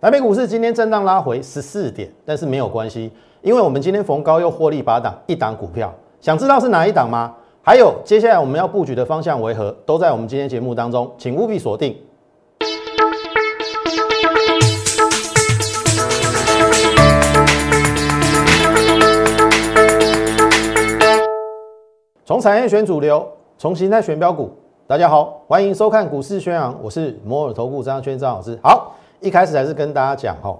台北股市今天震荡拉回十四点，但是没有关系，因为我们今天逢高又获利八档，一档股票，想知道是哪一档吗？还有接下来我们要布局的方向为何，都在我们今天节目当中，请务必锁定。从产业选主流，从形态选标股。大家好，欢迎收看股市宣扬，我是摩尔投顾张轩张老师。好，一开始还是跟大家讲哈，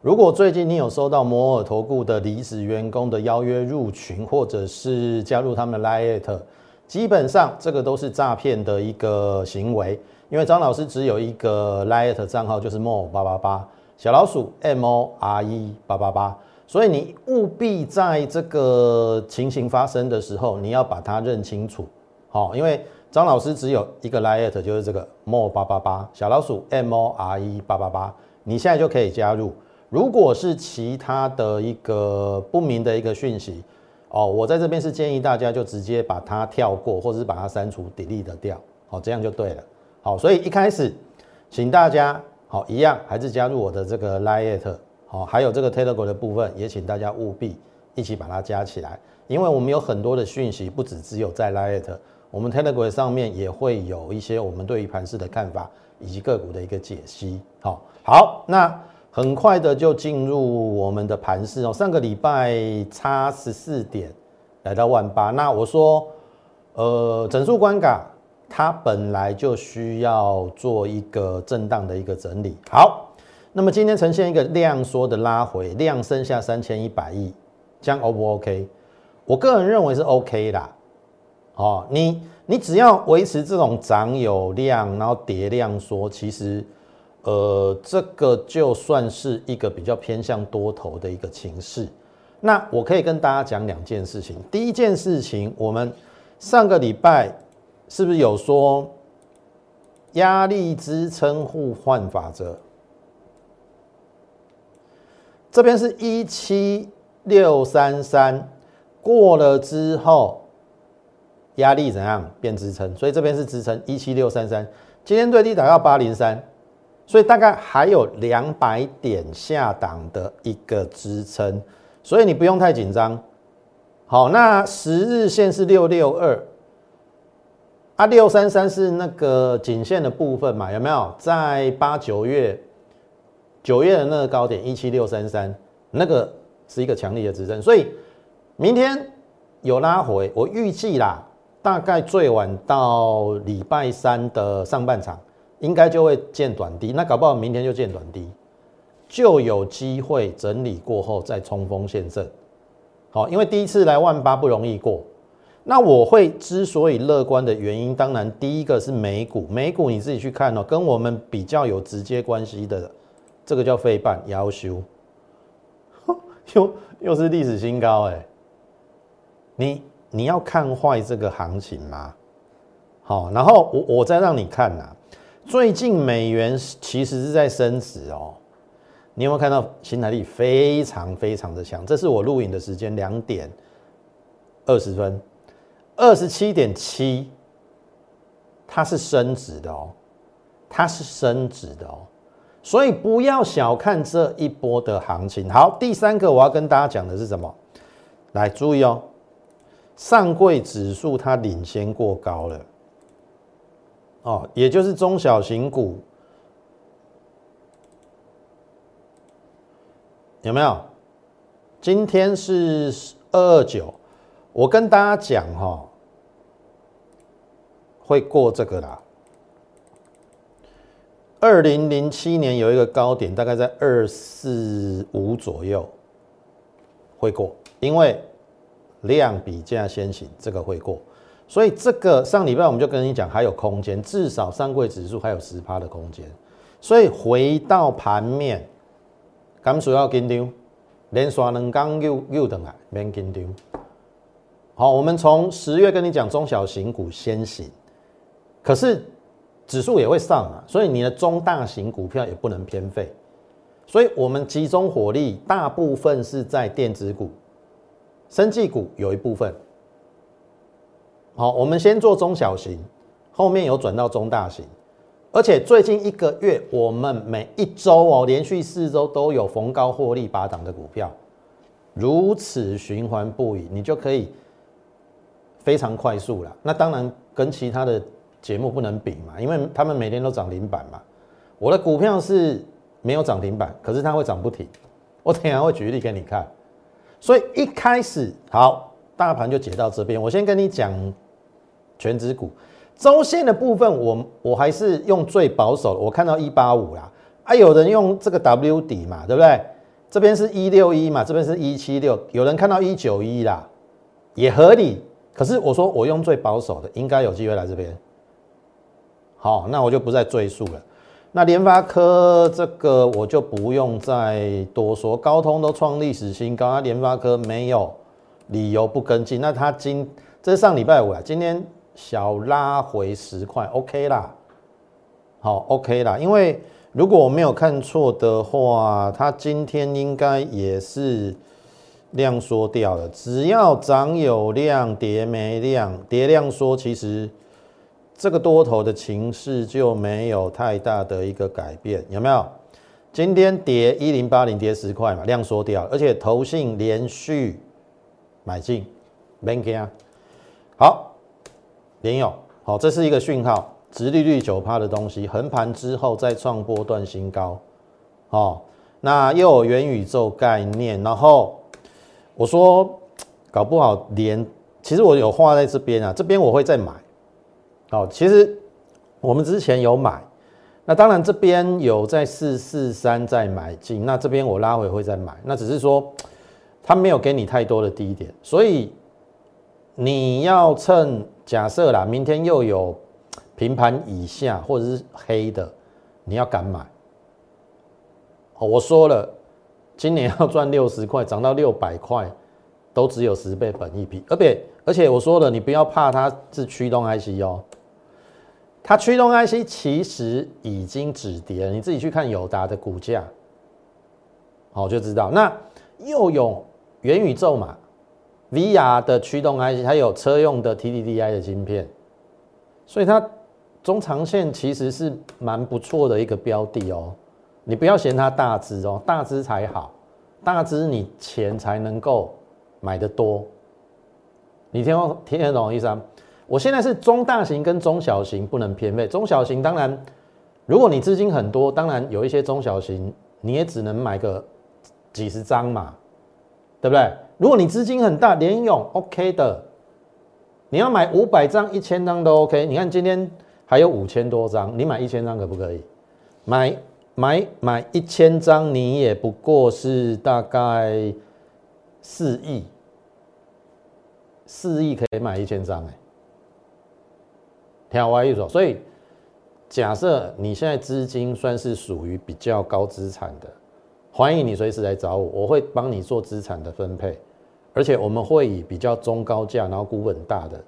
如果最近你有收到摩尔投顾的离职员工的邀约入群，或者是加入他们的 Lite，基本上这个都是诈骗的一个行为。因为张老师只有一个 Lite 账号，就是 More 八八八小老鼠 M O R E 八八八。所以你务必在这个情形发生的时候，你要把它认清楚，好，因为张老师只有一个 liet，就是这个 more 八八八小老鼠 m o r e 八八八，你现在就可以加入。如果是其他的一个不明的一个讯息，哦，我在这边是建议大家就直接把它跳过，或者是把它删除 delete 掉，好，这样就对了。好，所以一开始，请大家好一样还是加入我的这个 liet。好，还有这个 Telegram 的部分，也请大家务必一起把它加起来，因为我们有很多的讯息，不只只有在 Lite，我们 Telegram 上面也会有一些我们对于盘市的看法以及个股的一个解析。好，好，那很快的就进入我们的盘市哦。上个礼拜差十四点来到万八，那我说，呃，整数关卡它本来就需要做一个震荡的一个整理。好。那么今天呈现一个量缩的拉回，量剩下三千一百亿，这样 O 不 OK？我个人认为是 OK 啦。哦，你你只要维持这种涨有量，然后跌量缩，其实呃这个就算是一个比较偏向多头的一个情势。那我可以跟大家讲两件事情。第一件事情，我们上个礼拜是不是有说压力支撑互换法则？这边是一七六三三过了之后，压力怎样变支撑？所以这边是支撑一七六三三，今天最低打到八零三，所以大概还有两百点下档的一个支撑，所以你不用太紧张。好，那十日线是六六二，啊六三三是那个颈线的部分嘛？有没有在八九月？九月的那个高点一七六三三，那个是一个强力的支撑，所以明天有拉回，我预计啦，大概最晚到礼拜三的上半场，应该就会见短低，那搞不好明天就见短低，就有机会整理过后再冲锋陷阵。好，因为第一次来万八不容易过，那我会之所以乐观的原因，当然第一个是美股，美股你自己去看哦，跟我们比较有直接关系的。这个叫费半要修，又又是历史新高哎！你你要看坏这个行情吗？好，然后我我再让你看呐，最近美元其实是在升值哦。你有没有看到新台币非常非常的强？这是我录影的时间两点二十分，二十七点七，它是升值的哦，它是升值的哦。所以不要小看这一波的行情。好，第三个我要跟大家讲的是什么？来注意哦，上柜指数它领先过高了，哦，也就是中小型股有没有？今天是二二九，我跟大家讲哈，会过这个啦。二零零七年有一个高点，大概在二四五左右会过，因为量比价先行，这个会过。所以这个上礼拜我们就跟你讲，还有空间，至少上柜指数还有十趴的空间。所以回到盘面，感受要跟丢，连刷两刚又又等来，免跟丢。好，我们从十月跟你讲中小型股先行，可是。指数也会上啊，所以你的中大型股票也不能偏废，所以我们集中火力，大部分是在电子股、生技股有一部分。好，我们先做中小型，后面有转到中大型，而且最近一个月，我们每一周哦，连续四周都有逢高获利拔档的股票，如此循环不已，你就可以非常快速了。那当然跟其他的节目不能比嘛，因为他们每天都涨停板嘛。我的股票是没有涨停板，可是它会涨不停。我等下会举例给你看。所以一开始好，大盘就解到这边。我先跟你讲全指股。周线的部分，我我还是用最保守的，我看到一八五啦，啊，有人用这个 W 底嘛，对不对？这边是一六一嘛，这边是一七六，有人看到一九一啦，也合理。可是我说我用最保守的，应该有机会来这边。好，那我就不再赘述了。那联发科这个我就不用再多说，高通都创历史新高，那联发科没有理由不跟进。那它今这是上礼拜五啊，今天。小拉回十块，OK 啦，好，OK 啦。因为如果我没有看错的话，它今天应该也是量缩掉了。只要涨有量，跌没量，跌量缩，其实这个多头的情势就没有太大的一个改变，有没有？今天跌一零八零，跌十块嘛，量缩掉，而且投信连续买进 b a n k 啊，好。联友，好，这是一个讯号，直利率九趴的东西，横盘之后再创波段新高，好，那又有元宇宙概念，然后我说搞不好连，其实我有画在这边啊，这边我会再买，好，其实我们之前有买，那当然这边有在四四三再买进，那这边我拉回会再买，那只是说他没有给你太多的低点，所以你要趁。假设啦，明天又有平盘以下或者是黑的，你要敢买？哦，我说了，今年要赚六十块，涨到六百块，都只有十倍本一比。而且而且我说了，你不要怕它是驱动 IC 哦，它驱动 IC 其实已经止跌了，你自己去看友达的股价，好就知道。那又有元宇宙嘛？VR 的驱动 IC，它有车用的 TDDI 的晶片，所以它中长线其实是蛮不错的一个标的哦。你不要嫌它大只哦，大只才好，大只你钱才能够买得多。你听听得懂意思啊？我现在是中大型跟中小型不能偏废，中小型当然，如果你资金很多，当然有一些中小型你也只能买个几十张嘛，对不对？如果你资金很大，连用 OK 的，你要买五百张、一千张都 OK。你看今天还有五千多张，你买一千张可不可以？买买买一千张，你也不过是大概四亿，四亿可以买一千张哎，听我一说。所以假设你现在资金算是属于比较高资产的。欢迎你随时来找我，我会帮你做资产的分配，而且我们会以比较中高价，然后股本大的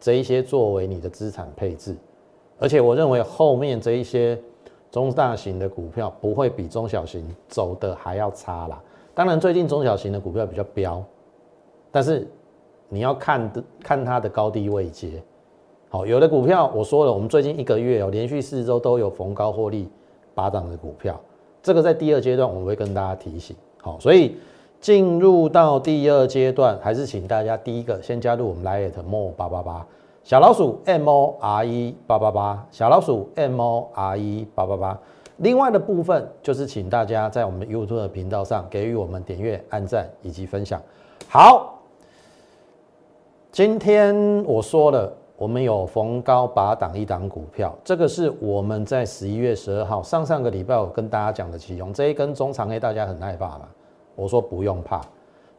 这一些作为你的资产配置，而且我认为后面这一些中大型的股票不会比中小型走的还要差啦。当然最近中小型的股票比较飙，但是你要看的看它的高低位阶。好，有的股票我说了，我们最近一个月哦，连续四周都有逢高获利拔涨的股票。这个在第二阶段我们会跟大家提醒，好，所以进入到第二阶段，还是请大家第一个先加入我们 l i t More 八八八小老鼠 M O R E 八八八小老鼠 M O R E 八八八。另外的部分就是请大家在我们 YouTube 的频道上给予我们点阅、按赞以及分享。好，今天我说了。我们有逢高拔档一档股票，这个是我们在十一月十二号上上个礼拜我跟大家讲的其中这一根中长黑，大家很害怕嘛？我说不用怕，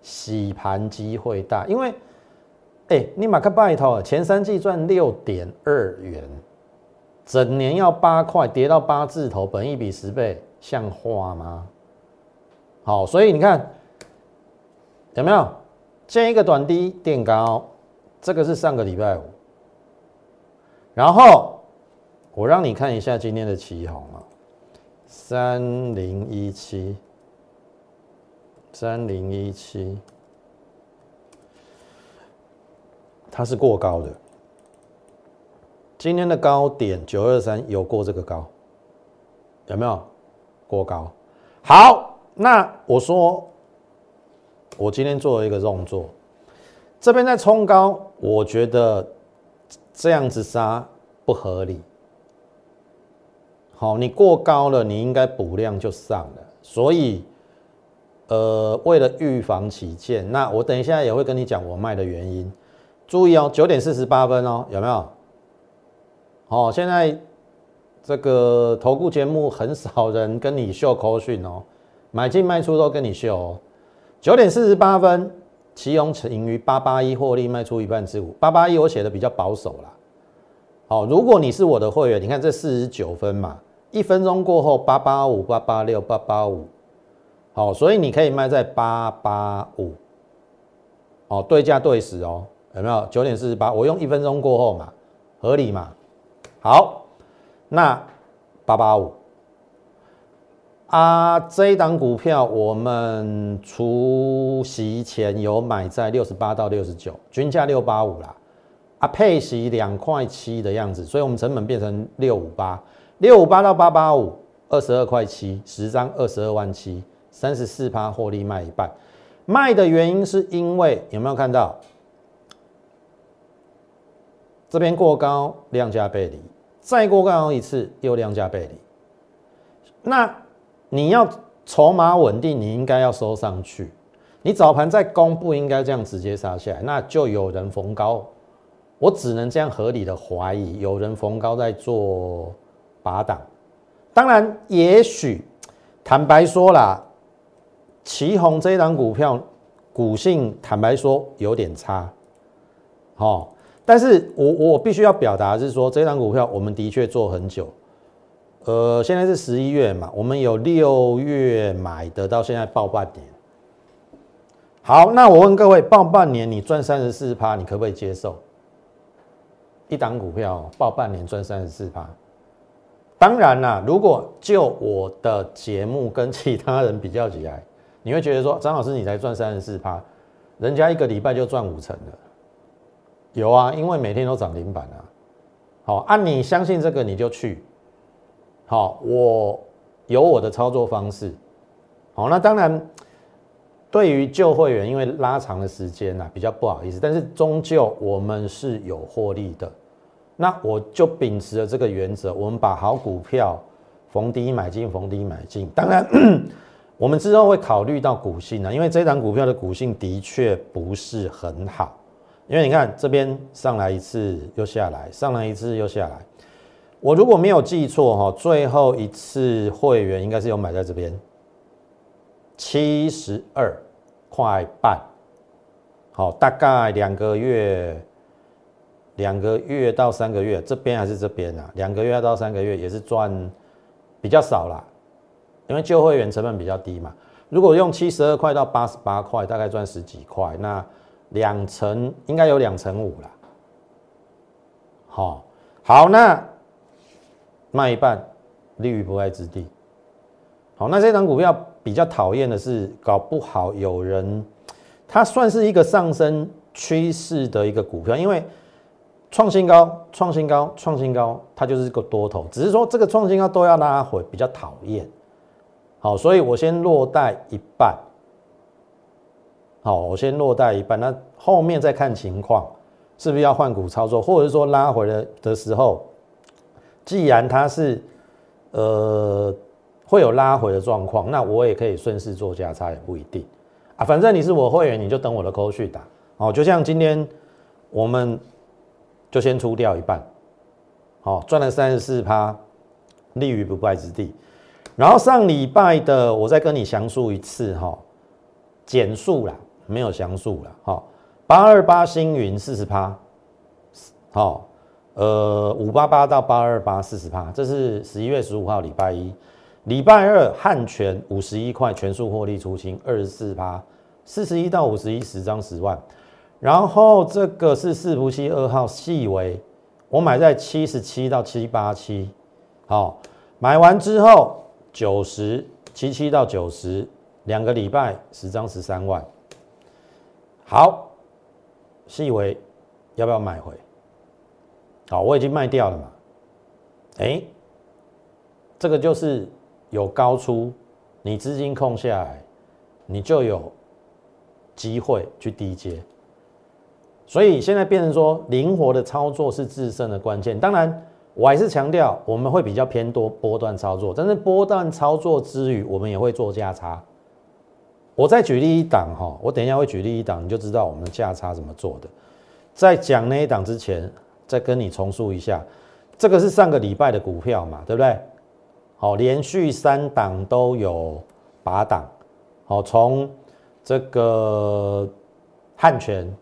洗盘机会大，因为哎，你马克拜托，前三季赚六点二元，整年要八块，跌到八字头，本一比十倍，像话吗？好，所以你看有没有见一个短低垫高，这个是上个礼拜五。然后我让你看一下今天的旗红啊，三零一七，三零一七，它是过高的，今天的高点九二三有过这个高，有没有？过高？好，那我说我今天做了一个动作，这边在冲高，我觉得这样子杀不合理。好，你过高了，你应该补量就上了。所以，呃，为了预防起见，那我等一下也会跟你讲我卖的原因。注意哦，九点四十八分哦，有没有？好，现在这个投顾节目很少人跟你秀口讯哦，买进卖出都跟你秀哦。九点四十八分，旗宏盈余八八一获利卖出一半之五，八八一我写的比较保守啦。好，如果你是我的会员，你看这四十九分嘛，一分钟过后八八五八八六八八五，好，所以你可以卖在八八五，哦，对价对时哦，有没有？九点四十八，我用一分钟过后嘛，合理嘛？好，那八八五啊，这一档股票我们除息前有买在六十八到六十九，均价六八五啦，啊配息两块七的样子，所以我们成本变成六五八，六五八到八八五，二十二块七，十张二十二万七，三十四趴获利卖一半，卖的原因是因为有没有看到？这边过高，量价背离，再过高一次又量价背离。那你要筹码稳定，你应该要收上去。你早盘在攻，不应该这样直接杀下来，那就有人逢高。我只能这样合理的怀疑，有人逢高在做拔档。当然，也许坦白说啦，旗宏这一档股票股性，坦白说有点差，好。但是我我必须要表达是说，这张股票我们的确做很久，呃，现在是十一月嘛，我们有六月买的，到现在报半年。好，那我问各位，报半年你赚三十四趴，你可不可以接受？一档股票报半年赚三十四趴，当然啦，如果就我的节目跟其他人比较起来，你会觉得说，张老师你才赚三十四趴，人家一个礼拜就赚五成了。有啊，因为每天都涨停板啊。好，按你相信这个你就去。好，我有我的操作方式。好，那当然，对于旧会员，因为拉长的时间呐，比较不好意思。但是终究我们是有获利的。那我就秉持了这个原则，我们把好股票逢低买进，逢低买进。当然，我们之后会考虑到股性啊，因为这档股票的股性的确不是很好。因为你看这边上来一次又下来，上来一次又下来。我如果没有记错哈，最后一次会员应该是有买在这边七十二块半，好，大概两个月，两个月到三个月，这边还是这边啊？两个月到三个月也是赚比较少啦，因为旧会员成本比较低嘛。如果用七十二块到八十八块，大概赚十几块，那。两成应该有两成五了，好，好，那卖一半，立于不败之地。好，那这张股票比较讨厌的是，搞不好有人，它算是一个上升趋势的一个股票，因为创新高、创新高、创新高，它就是个多头，只是说这个创新高都要拉回，比较讨厌。好，所以我先落袋一半。好，我先落袋一半，那后面再看情况，是不是要换股操作，或者是说拉回来的时候，既然它是呃会有拉回的状况，那我也可以顺势做价差，也不一定啊。反正你是我会员，你就等我的扣去打。好，就像今天我们就先出掉一半，好，赚了三十四趴，立于不败之地。然后上礼拜的我再跟你详述一次哈，减速啦。没有详述了，好，八二八星云四十趴，好，呃，五八八到八二八四十趴，这是十一月十五号礼拜一，礼拜二汉泉五十一块全数获利出清二十四趴，四十一到五十一十张十万，然后这个是四福七二号细微，我买在七十七到七八七，好，买完之后九十七七到九十两个礼拜十张十三万。好，细微要不要买回？好，我已经卖掉了嘛。哎，这个就是有高出，你资金空下来，你就有机会去低接。所以现在变成说，灵活的操作是制胜的关键。当然，我还是强调，我们会比较偏多波段操作，但是波段操作之余，我们也会做价差。我再举例一档哈，我等一下会举例一档，你就知道我们的价差怎么做的。在讲那一档之前，再跟你重述一下，这个是上个礼拜的股票嘛，对不对？好，连续三档都有拔档，好，从这个汉泉，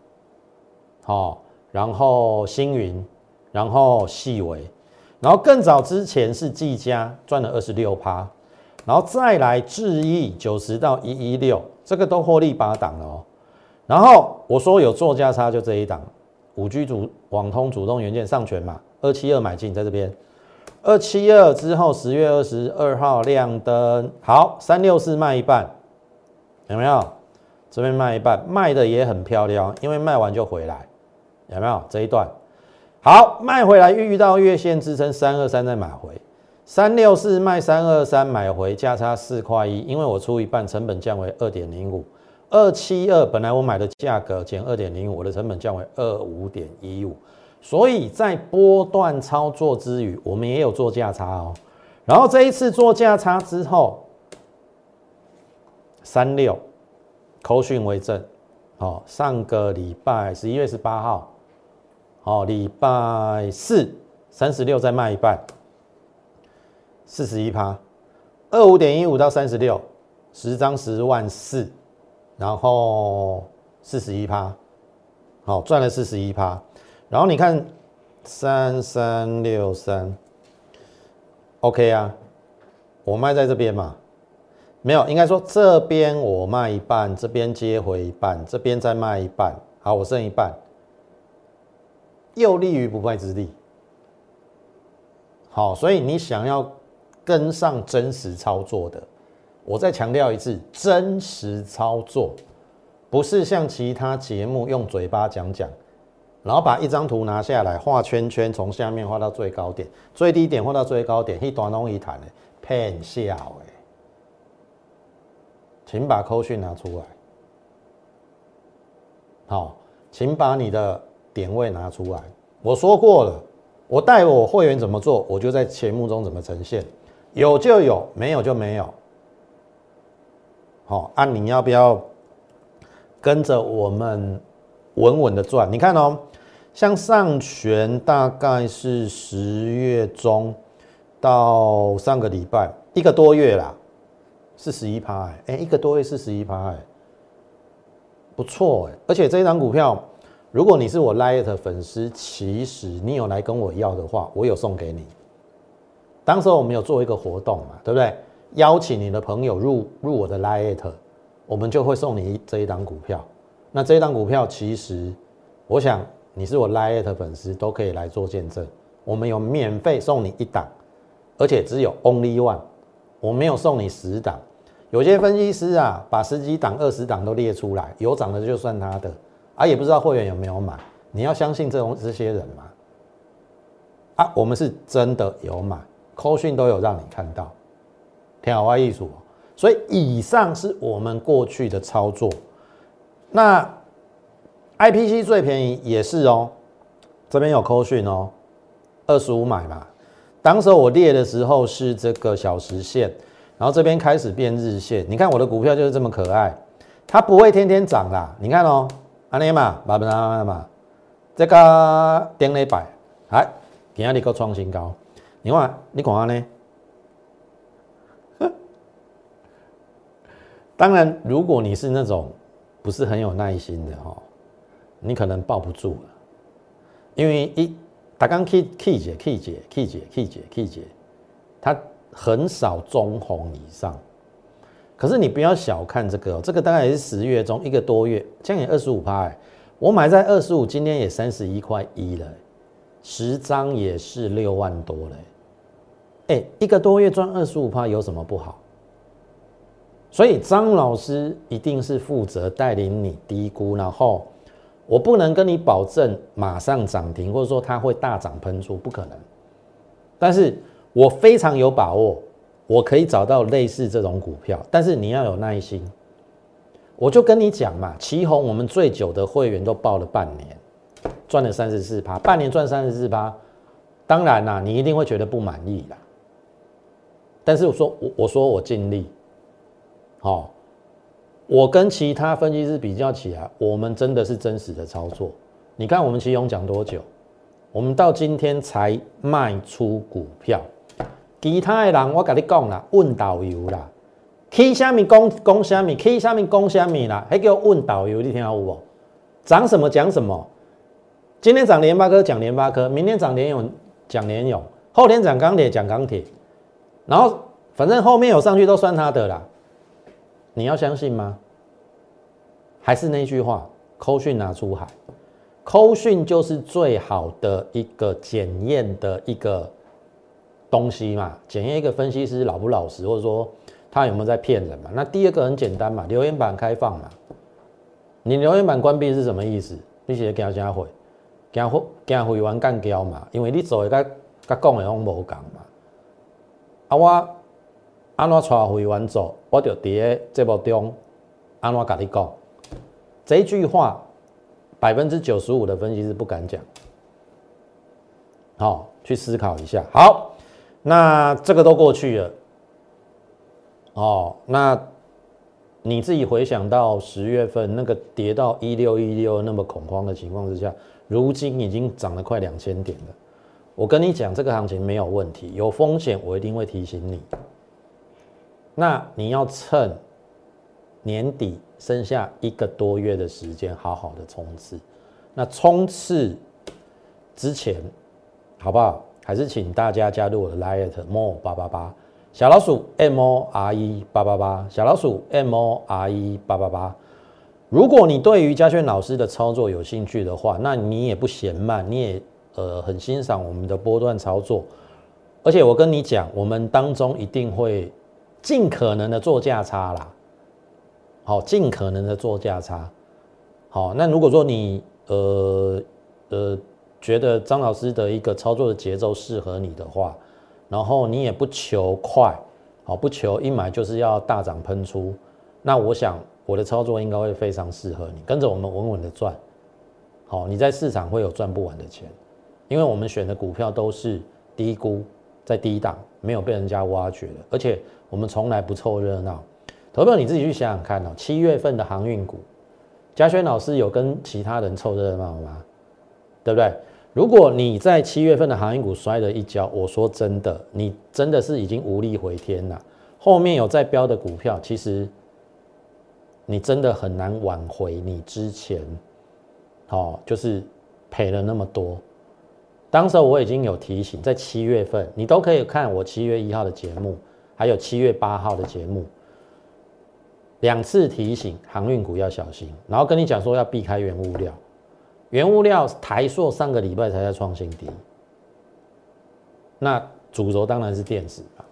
好，然后星云，然后细微，然后更早之前是技嘉赚了二十六趴。然后再来智毅九十到一一六，这个都获利八档哦。然后我说有做价差，就这一档五 G 主网通主动元件上全嘛，二七二买进在这边，二七二之后十月二十二号亮灯，好三六四卖一半，有没有？这边卖一半，卖的也很漂亮，因为卖完就回来，有没有？这一段好卖回来，遇到月线支撑三二三再买回。三六四卖三二三买回价差四块一，因为我出一半，成本降为二点零五。二七二本来我买的价格减二点零五，我的成本降为二五点一五。所以在波段操作之余，我们也有做价差哦。然后这一次做价差之后，三六口讯为证，哦，上个礼拜十一月十八号，哦，礼拜四三十六再卖一半。四十一趴，二五点一五到三十六，十张十万四，然后四十一趴，好赚了四十一趴。然后你看三三六三，OK 啊，我卖在这边嘛，没有，应该说这边我卖一半，这边接回一半，这边再卖一半，好，我剩一半，又立于不败之地。好，所以你想要。跟上真实操作的，我再强调一次，真实操作不是像其他节目用嘴巴讲讲，然后把一张图拿下来画圈圈，从下面画到最高点，最低点画到最高点，一短龙一弹的骗笑哎，请把扣讯拿出来，好，请把你的点位拿出来。我说过了，我带我会员怎么做，我就在节目中怎么呈现。有就有，没有就没有。好，啊，你要不要跟着我们稳稳的赚？你看哦，像上权大概是十月中到上个礼拜一个多月啦，四十一趴哎，一个多月四十一趴哎，不错哎，而且这一张股票，如果你是我 Light 粉丝，其实你有来跟我要的话，我有送给你。当时我们有做一个活动嘛，对不对？邀请你的朋友入入我的 Lite，我们就会送你这一档股票。那这一档股票其实，我想你是我 Lite 粉丝都可以来做见证。我们有免费送你一档，而且只有 Only One，我没有送你十档。有些分析师啊，把十几档、二十档都列出来，有涨的就算他的，啊，也不知道会员有没有买。你要相信这种这些人嘛？啊，我们是真的有买。扣讯都有让你看到，天华艺术，所以以上是我们过去的操作。那 IPC 最便宜也是哦，这边有扣讯哦，二十五买嘛。当时我列的时候是这个小时线，然后这边开始变日线。你看我的股票就是这么可爱，它不会天天涨啦。你看哦，安尼嘛，嘛嘛嘛，这个顶了一百，来，今日个创新高。你看，你看下呢？当然，如果你是那种不是很有耐心的哈，你可能抱不住了，因为一打刚 K K 姐 K 姐 K 姐 K 姐 K 姐，它很少中红以上。可是你不要小看这个，这个大概也是十月中一个多月，将近二十五趴。我买在二十五，今天也三十一块一了，十张也是六万多了。哎，一个多月赚二十五趴有什么不好？所以张老师一定是负责带领你低估，然后我不能跟你保证马上涨停，或者说它会大涨喷出，不可能。但是我非常有把握，我可以找到类似这种股票，但是你要有耐心。我就跟你讲嘛，旗宏我们最久的会员都报了半年，赚了三十四趴，半年赚三十四趴，当然啦，你一定会觉得不满意啦。但是我说我我说我尽力，好。我跟其他分析师比较起来，我们真的是真实的操作。你看我们奇勇讲多久？我们到今天才卖出股票。其他的人我跟你讲啦，问导游啦，去下面讲讲虾米，去下面讲虾米啦，还叫问导游，你听有无？涨什么讲什么。今天涨联发科讲联发科，明天涨联勇讲联勇，后天涨钢铁讲钢铁，然后反正后面有上去都算他的啦。你要相信吗？还是那句话，扣讯拿出海，扣讯就是最好的一个检验的一个东西嘛，检验一个分析师老不老实，或者说他有没有在骗人嘛。那第二个很简单嘛，留言板开放嘛，你留言板关闭是什么意思？你写惊啥会？惊会惊会员干交嘛？因为你做的甲甲讲的拢无共嘛。啊我。安怎带会员走？我就伫个节目中安怎甲你讲？这句话百分之九十五的分析师不敢讲。好，去思考一下。好，那这个都过去了。哦，那你自己回想到十月份那个跌到一六一六那么恐慌的情况之下，如今已经涨了快两千点了。我跟你讲，这个行情没有问题，有风险，我一定会提醒你。那你要趁年底剩下一个多月的时间，好好的冲刺。那冲刺之前，好不好？还是请大家加入我的 Lite More 八八八小老鼠 M O R E 八八八小老鼠 M O R E 八八八。如果你对于嘉轩老师的操作有兴趣的话，那你也不嫌慢，你也呃很欣赏我们的波段操作，而且我跟你讲，我们当中一定会。尽可能的做价差啦，好，尽可能的做价差，好，那如果说你呃呃觉得张老师的一个操作的节奏适合你的话，然后你也不求快，好，不求一买就是要大涨喷出，那我想我的操作应该会非常适合你，跟着我们稳稳的赚，好，你在市场会有赚不完的钱，因为我们选的股票都是低估在低档，没有被人家挖掘的，而且。我们从来不凑热闹，投票你自己去想想看哦。七月份的航运股，嘉轩老师有跟其他人凑热闹吗？对不对？如果你在七月份的航运股摔了一跤，我说真的，你真的是已经无力回天了。后面有在标的股票，其实你真的很难挽回你之前，哦，就是赔了那么多。当时我已经有提醒，在七月份，你都可以看我七月一号的节目。还有七月八号的节目，两次提醒航运股要小心，然后跟你讲说要避开原物料，原物料台塑上个礼拜才在创新低，那主轴当然是电子嘛，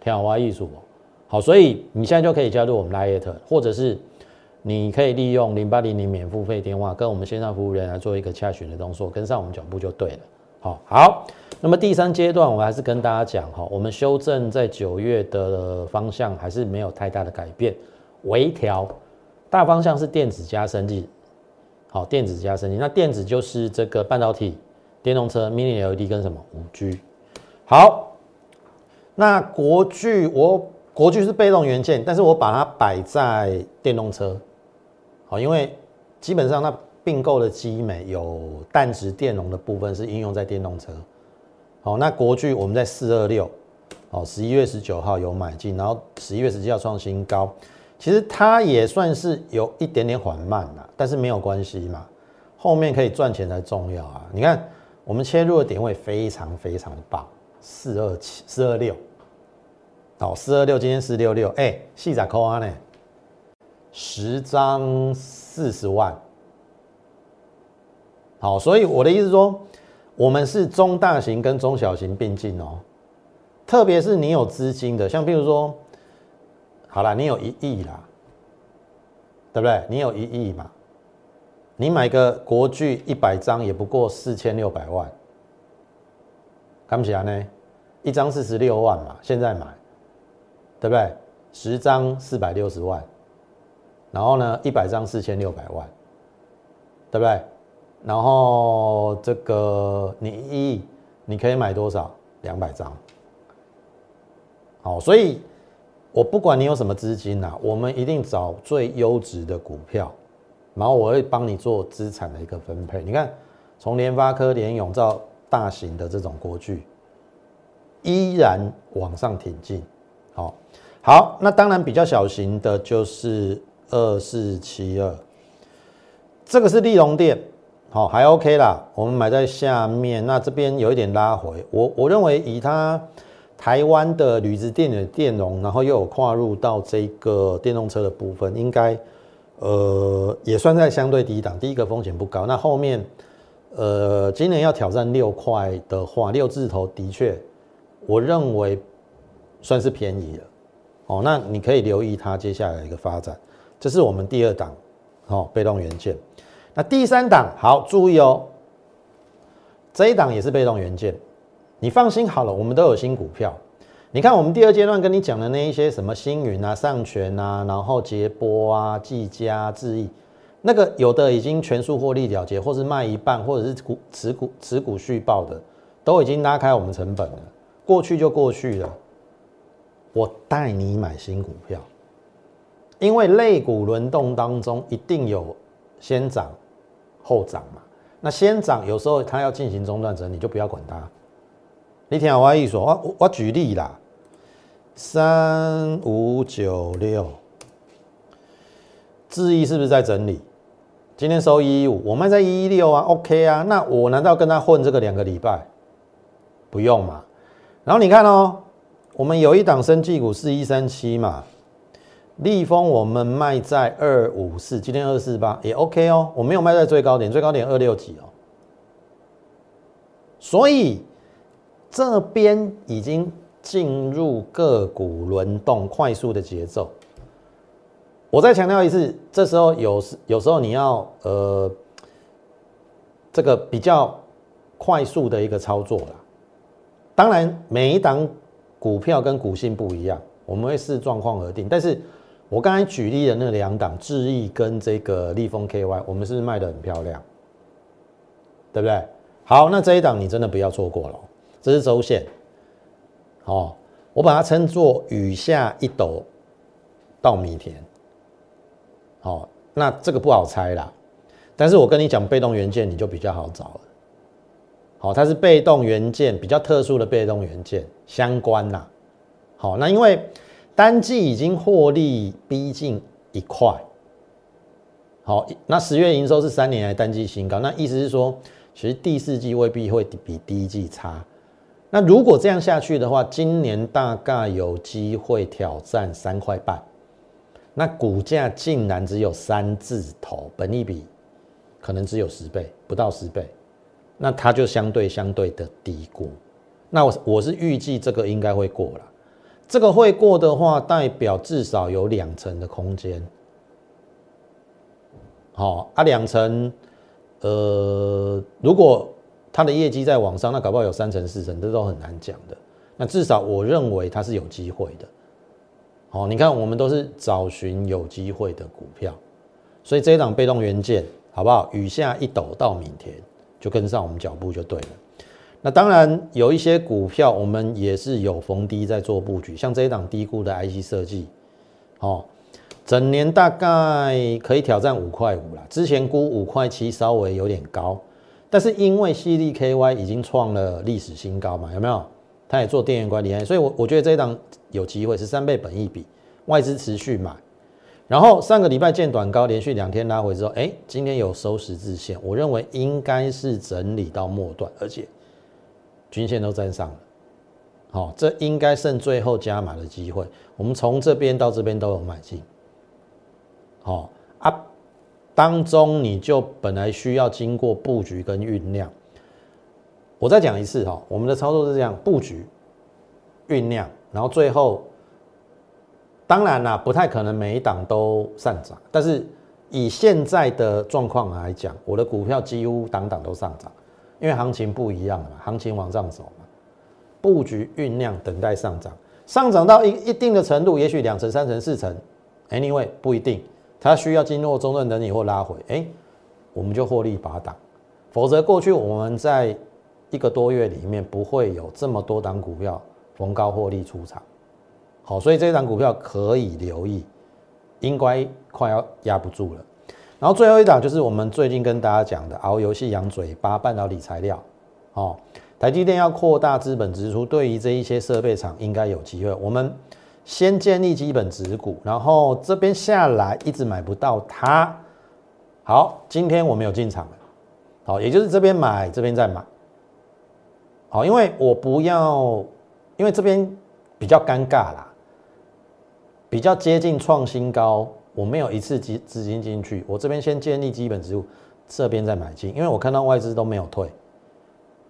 挑花艺术哦，好，所以你现在就可以加入我们 Lite，或者是你可以利用零八零零免付费电话跟我们线上服务人来做一个洽询的动作，跟上我们脚步就对了，好好。那么第三阶段，我还是跟大家讲哈，我们修正在九月的方向还是没有太大的改变，微调，大方向是电子加升级，好，电子加升级，那电子就是这个半导体、电动车、Mini LED 跟什么？五 G，好，那国巨我国巨是被动元件，但是我把它摆在电动车，好，因为基本上那并购的基美有氮值电容的部分是应用在电动车。好，那国巨我们在四二六，哦，十一月十九号有买进，然后十一月十七号创新高，其实它也算是有一点点缓慢啦，但是没有关系嘛，后面可以赚钱才重要啊。你看我们切入的点位非常非常的棒，四二七四二六，好，四二六今天四六六，哎，细仔扣啊呢，十张四十万，好，所以我的意思说。我们是中大型跟中小型并进哦，特别是你有资金的，像比如说，好了，你有一亿啦，对不对？你有一亿嘛，你买个国巨一百张也不过四千六百万，看不起来呢？一张四十六万嘛，现在买，对不对？十张四百六十万，然后呢，一百张四千六百万，对不对？然后这个你一你可以买多少？两百张。好，所以我不管你有什么资金呐，我们一定找最优质的股票，然后我会帮你做资产的一个分配。你看，从联发科、联永到大型的这种国巨，依然往上挺进。好，好，那当然比较小型的就是二四七二，这个是利隆店。好，还 OK 啦。我们买在下面，那这边有一点拉回。我我认为以它台湾的铝制电的电容，然后又有跨入到这个电动车的部分，应该呃也算在相对低档。第一个风险不高。那后面呃今年要挑战六块的话，六字头的确我认为算是便宜了。哦，那你可以留意它接下来一个发展。这是我们第二档，好，被动元件。那第三档好注意哦，这一档也是被动元件，你放心好了，我们都有新股票。你看我们第二阶段跟你讲的那一些什么星云啊、上权啊，然后捷波啊、技嘉、智毅，那个有的已经全数获利了结，或是卖一半，或者是股持股持股续报的，都已经拉开我们成本了。过去就过去了，我带你买新股票，因为类股轮动当中一定有先涨。后涨嘛，那先涨有时候它要进行中断整理，就不要管它。你听我意思，我我举例啦，三五九六，智毅是不是在整理？今天收一一五，我卖在一一六啊，OK 啊，那我难道跟他混这个两个礼拜？不用嘛。然后你看哦，我们有一档升绩股是一三七嘛。立丰我们卖在二五四，今天二四八也 OK 哦，我没有卖在最高点，最高点二六几哦，所以这边已经进入个股轮动快速的节奏。我再强调一次，这时候有时有时候你要呃这个比较快速的一个操作啦。当然每一档股票跟股性不一样，我们会视状况而定，但是。我刚才举例的那两档智毅跟这个立丰 KY，我们是卖的很漂亮，对不对？好，那这一档你真的不要错过了，这是周线，哦，我把它称作雨下一斗稻米田，好，那这个不好猜啦，但是我跟你讲被动元件，你就比较好找了，好，它是被动元件比较特殊的被动元件相关啦，好，那因为。单季已经获利逼近一块，好，那十月营收是三年来单季新高，那意思是说，其实第四季未必会比第一季差。那如果这样下去的话，今年大概有机会挑战三块半，那股价竟然只有三字头，本益比可能只有十倍，不到十倍，那它就相对相对的低估。那我我是预计这个应该会过了。这个会过的话，代表至少有两成的空间。好啊，两成，呃，如果它的业绩在往上，那搞不好有三成、四成，这都很难讲的。那至少我认为它是有机会的。好，你看我们都是找寻有机会的股票，所以这一档被动元件好不好？雨下一抖到明天，就跟上我们脚步就对了。那当然有一些股票，我们也是有逢低在做布局，像这一档低估的 IC 设计，哦，整年大概可以挑战五块五了。之前估五块七稍微有点高，但是因为犀利 KY 已经创了历史新高嘛，有没有？它也做电源管理，所以我我觉得这一档有机会是三倍本益比，外资持续买。然后上个礼拜见短高，连续两天拉回之后，哎，今天有收十字线，我认为应该是整理到末段，而且。均线都站上了，好，这应该剩最后加码的机会。我们从这边到这边都有买进，好啊，当中你就本来需要经过布局跟酝酿。我再讲一次哈，我们的操作是这样：布局、酝酿，然后最后，当然啦，不太可能每一档都上涨，但是以现在的状况来讲，我的股票几乎档档都上涨，因为行情不一样嘛，行情往上走嘛，布局酝酿等待上涨，上涨到一一定的程度，也许两成、三成、四成，anyway 不一定，它需要经过中段等你或拉回，哎，我们就获利拔档，否则过去我们在一个多月里面不会有这么多档股票逢高获利出场，好，所以这档股票可以留意。应该快要压不住了，然后最后一档就是我们最近跟大家讲的熬游戏养嘴巴半导体材料，哦，台积电要扩大资本支出，对于这一些设备厂应该有机会。我们先建立基本持股，然后这边下来一直买不到它，好，今天我们有进场，好，也就是这边买，这边再买，好，因为我不要，因为这边比较尴尬啦。比较接近创新高，我没有一次资资金进去，我这边先建立基本支付，这边再买进，因为我看到外资都没有退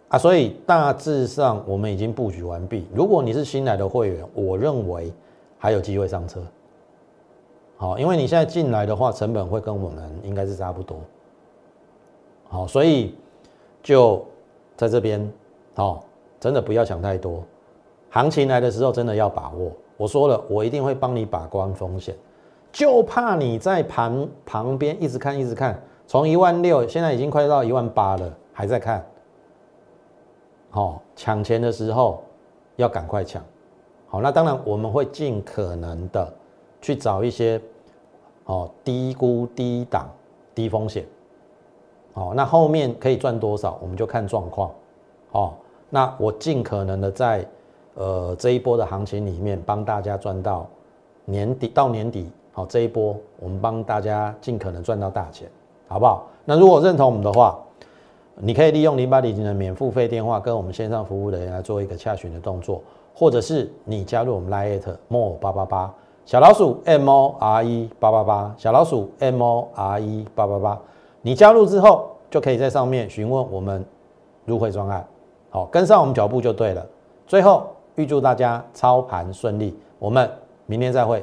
啊，所以大致上我们已经布局完毕。如果你是新来的会员，我认为还有机会上车。好，因为你现在进来的话，成本会跟我们应该是差不多。好，所以就在这边，好，真的不要想太多，行情来的时候真的要把握。我说了，我一定会帮你把关风险，就怕你在旁旁边一直看一直看，从一万六现在已经快到一万八了，还在看。好，抢钱的时候要赶快抢。好，那当然我们会尽可能的去找一些哦低估低档低风险。好，那后面可以赚多少，我们就看状况。好，那我尽可能的在。呃，这一波的行情里面，帮大家赚到年底到年底，这一波我们帮大家尽可能赚到大钱，好不好？那如果认同我们的话，你可以利用零八零零的免付费电话跟我们线上服务的人来做一个洽询的动作，或者是你加入我们 Lite More 八八八小老鼠 M O R E 八八八小老鼠 M O R E 八八八，你加入之后就可以在上面询问我们入会专案，好，跟上我们脚步就对了。最后。预祝大家操盘顺利，我们明天再会。